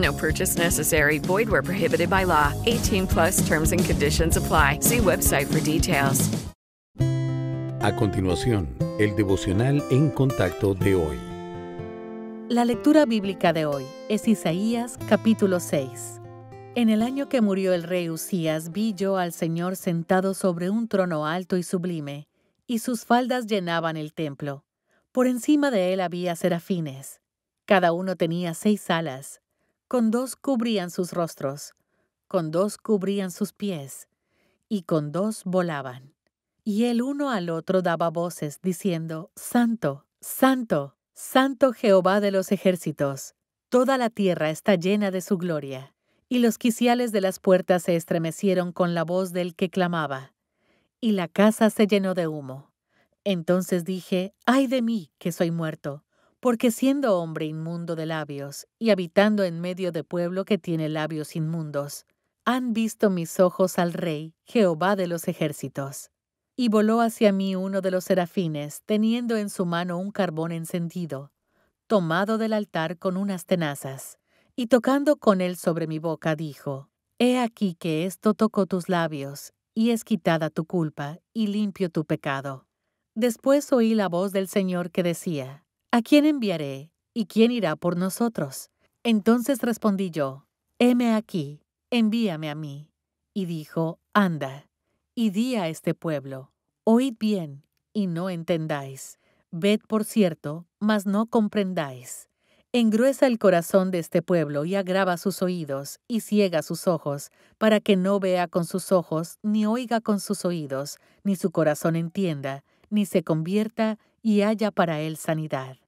No purchase necessary. Void where prohibited by law. 18 plus terms and conditions apply. See website for details. A continuación, el devocional en contacto de hoy. La lectura bíblica de hoy es Isaías capítulo 6. En el año que murió el rey Usías vi yo al Señor sentado sobre un trono alto y sublime, y sus faldas llenaban el templo. Por encima de él había serafines. Cada uno tenía seis alas. Con dos cubrían sus rostros, con dos cubrían sus pies, y con dos volaban. Y el uno al otro daba voces, diciendo, Santo, Santo, Santo Jehová de los ejércitos, toda la tierra está llena de su gloria. Y los quiciales de las puertas se estremecieron con la voz del que clamaba, y la casa se llenó de humo. Entonces dije, ay de mí, que soy muerto, porque siendo hombre inmundo de labios y habitando en medio de pueblo que tiene labios inmundos, han visto mis ojos al Rey, Jehová de los ejércitos. Y voló hacia mí uno de los serafines, teniendo en su mano un carbón encendido, tomado del altar con unas tenazas, y tocando con él sobre mi boca, dijo, He aquí que esto tocó tus labios, y es quitada tu culpa, y limpio tu pecado. Después oí la voz del Señor que decía, ¿A quién enviaré? ¿Y quién irá por nosotros? Entonces respondí yo, heme aquí, envíame a mí. Y dijo, anda, y di a este pueblo, oíd bien, y no entendáis. Ved por cierto, mas no comprendáis. Engruesa el corazón de este pueblo y agrava sus oídos y ciega sus ojos, para que no vea con sus ojos, ni oiga con sus oídos, ni su corazón entienda, ni se convierta y haya para él sanidad.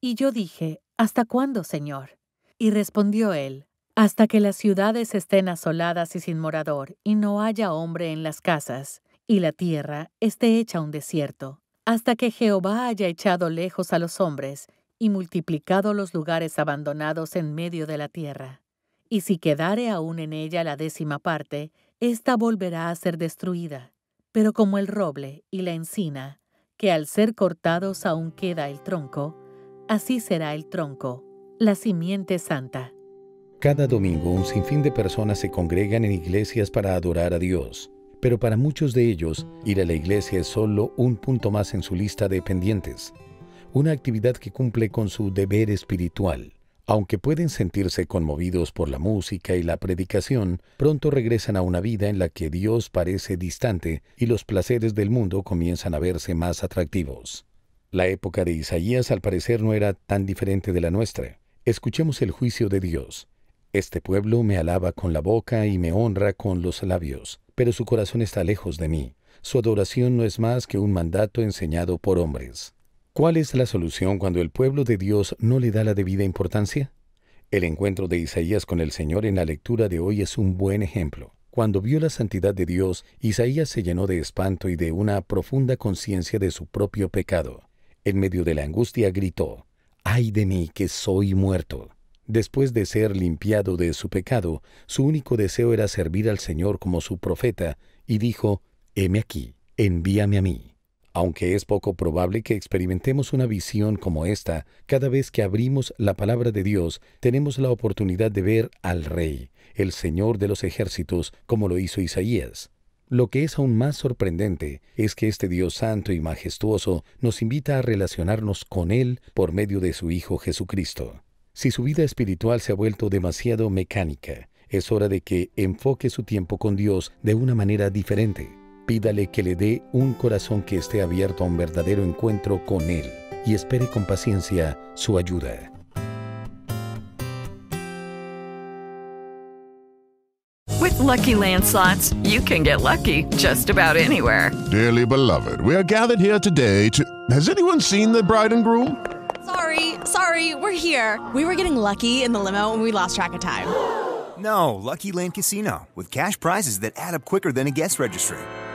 Y yo dije, ¿Hasta cuándo, Señor? Y respondió él, Hasta que las ciudades estén asoladas y sin morador, y no haya hombre en las casas, y la tierra esté hecha un desierto, hasta que Jehová haya echado lejos a los hombres, y multiplicado los lugares abandonados en medio de la tierra. Y si quedare aún en ella la décima parte, ésta volverá a ser destruida. Pero como el roble y la encina, que al ser cortados aún queda el tronco, así será el tronco, la simiente santa. Cada domingo un sinfín de personas se congregan en iglesias para adorar a Dios, pero para muchos de ellos ir a la iglesia es solo un punto más en su lista de pendientes, una actividad que cumple con su deber espiritual. Aunque pueden sentirse conmovidos por la música y la predicación, pronto regresan a una vida en la que Dios parece distante y los placeres del mundo comienzan a verse más atractivos. La época de Isaías al parecer no era tan diferente de la nuestra. Escuchemos el juicio de Dios. Este pueblo me alaba con la boca y me honra con los labios, pero su corazón está lejos de mí. Su adoración no es más que un mandato enseñado por hombres. ¿Cuál es la solución cuando el pueblo de Dios no le da la debida importancia? El encuentro de Isaías con el Señor en la lectura de hoy es un buen ejemplo. Cuando vio la santidad de Dios, Isaías se llenó de espanto y de una profunda conciencia de su propio pecado. En medio de la angustia gritó, ¡Ay de mí que soy muerto! Después de ser limpiado de su pecado, su único deseo era servir al Señor como su profeta, y dijo, Heme aquí, envíame a mí. Aunque es poco probable que experimentemos una visión como esta, cada vez que abrimos la palabra de Dios tenemos la oportunidad de ver al Rey, el Señor de los ejércitos, como lo hizo Isaías. Lo que es aún más sorprendente es que este Dios santo y majestuoso nos invita a relacionarnos con Él por medio de su Hijo Jesucristo. Si su vida espiritual se ha vuelto demasiado mecánica, es hora de que enfoque su tiempo con Dios de una manera diferente. Pídale que le dé un corazón que esté abierto a un verdadero encuentro con Él y espere con paciencia su ayuda. With lucky landslots, you can get lucky just about anywhere. Dearly beloved, we are gathered here today to. Has anyone seen the bride and groom? Sorry, sorry, we're here. We were getting lucky in the limo and we lost track of time. No, Lucky Land Casino, with cash prizes that add up quicker than a guest registry.